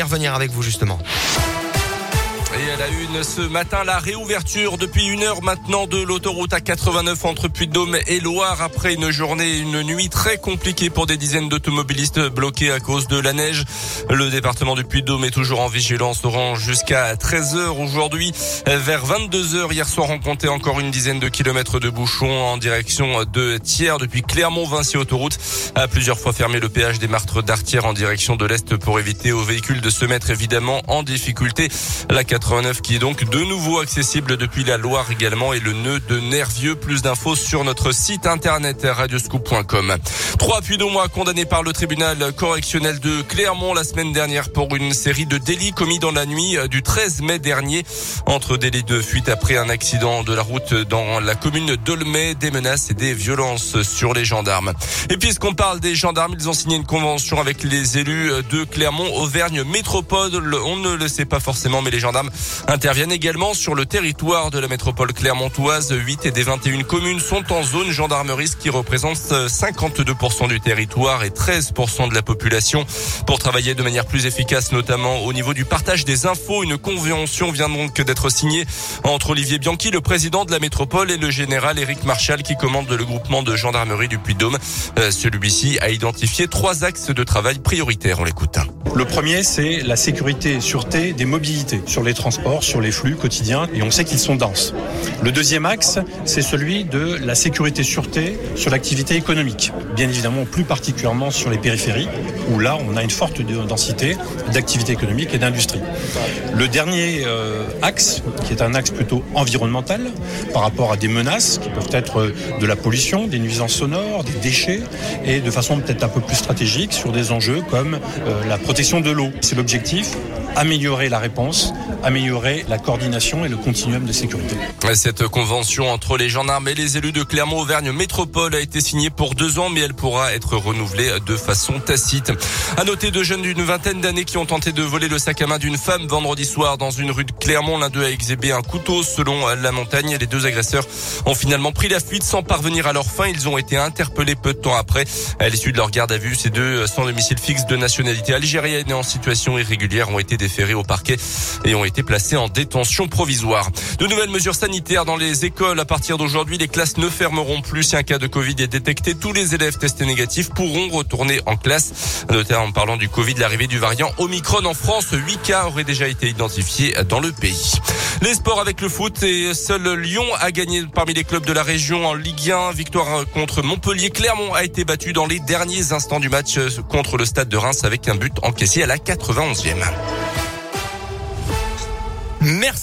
y revenir avec vous justement. Et à la une ce matin, la réouverture depuis une heure maintenant de l'autoroute A89 entre Puy-de-Dôme et Loire après une journée, une nuit très compliquée pour des dizaines d'automobilistes bloqués à cause de la neige. Le département du Puy-de-Dôme est toujours en vigilance orange jusqu'à 13h aujourd'hui. Vers 22h hier soir, on comptait encore une dizaine de kilomètres de bouchons en direction de Thiers depuis Clermont-Vinci autoroute. A plusieurs fois fermé le péage des Martres d'Artière en direction de l'Est pour éviter aux véhicules de se mettre évidemment en difficulté. La 89 qui est donc de nouveau accessible depuis la Loire également et le nœud de Nervieux. Plus d'infos sur notre site internet radioscoop.com. Trois puits mois condamnés par le tribunal correctionnel de Clermont la semaine dernière pour une série de délits commis dans la nuit du 13 mai dernier. Entre délits de fuite après un accident de la route dans la commune d'Olmay, des menaces et des violences sur les gendarmes. Et puisqu'on parle des gendarmes, ils ont signé une convention avec les élus de Clermont, Auvergne Métropole. On ne le sait pas forcément, mais les gendarmes interviennent également sur le territoire de la métropole clermontoise. 8 et des 21 communes sont en zone gendarmerie, ce qui représente 52% du territoire et 13% de la population. Pour travailler de manière plus efficace, notamment au niveau du partage des infos, une convention vient donc d'être signée entre Olivier Bianchi, le président de la métropole, et le général Éric Marchal, qui commande le groupement de gendarmerie du Puy-de-Dôme. Euh, celui-ci a identifié trois axes de travail prioritaires. On l'écoute. Le premier, c'est la sécurité et sûreté des mobilités sur les transports, sur les flux quotidiens, et on sait qu'ils sont denses. Le deuxième axe, c'est celui de la sécurité sûreté sur l'activité économique. Bien évidemment, plus particulièrement sur les périphéries, où là, on a une forte densité d'activité économique et d'industrie. Le dernier euh, axe, qui est un axe plutôt environnemental, par rapport à des menaces qui peuvent être de la pollution, des nuisances sonores, des déchets, et de façon peut-être un peu plus stratégique sur des enjeux comme euh, la protection de l'eau. C'est l'objectif, améliorer la réponse, améliorer la coordination et le continuum de sécurité. Cette convention entre les gendarmes et les élus de Clermont-Auvergne Métropole a été signée pour deux ans, mais elle pourra être renouvelée de façon tacite. À noter deux jeunes d'une vingtaine d'années qui ont tenté de voler le sac à main d'une femme vendredi soir dans une rue de Clermont. L'un d'eux a exhibé un couteau selon la montagne. Les deux agresseurs ont finalement pris la fuite sans parvenir à leur fin. Ils ont été interpellés peu de temps après. À l'issue de leur garde à vue, ces deux sans domicile fixe de nationalité algérienne et en situation irrégulière ont été déférés au parquet et ont été placés en détention provisoire. De nouvelles mesures sanitaires dans les écoles. À partir d'aujourd'hui, les classes ne fermeront plus. Si un cas de Covid est détecté, tous les élèves testés négatifs pourront retourner en classe. Notamment en parlant du Covid, l'arrivée du variant Omicron en France, 8 cas auraient déjà été identifiés dans le pays. Les sports avec le foot et seul Lyon a gagné parmi les clubs de la région en Ligue 1. Victoire contre Montpellier. Clermont a été battu dans les derniers instants du match contre le stade de Reims avec un but encaissé à la 91e. Merci.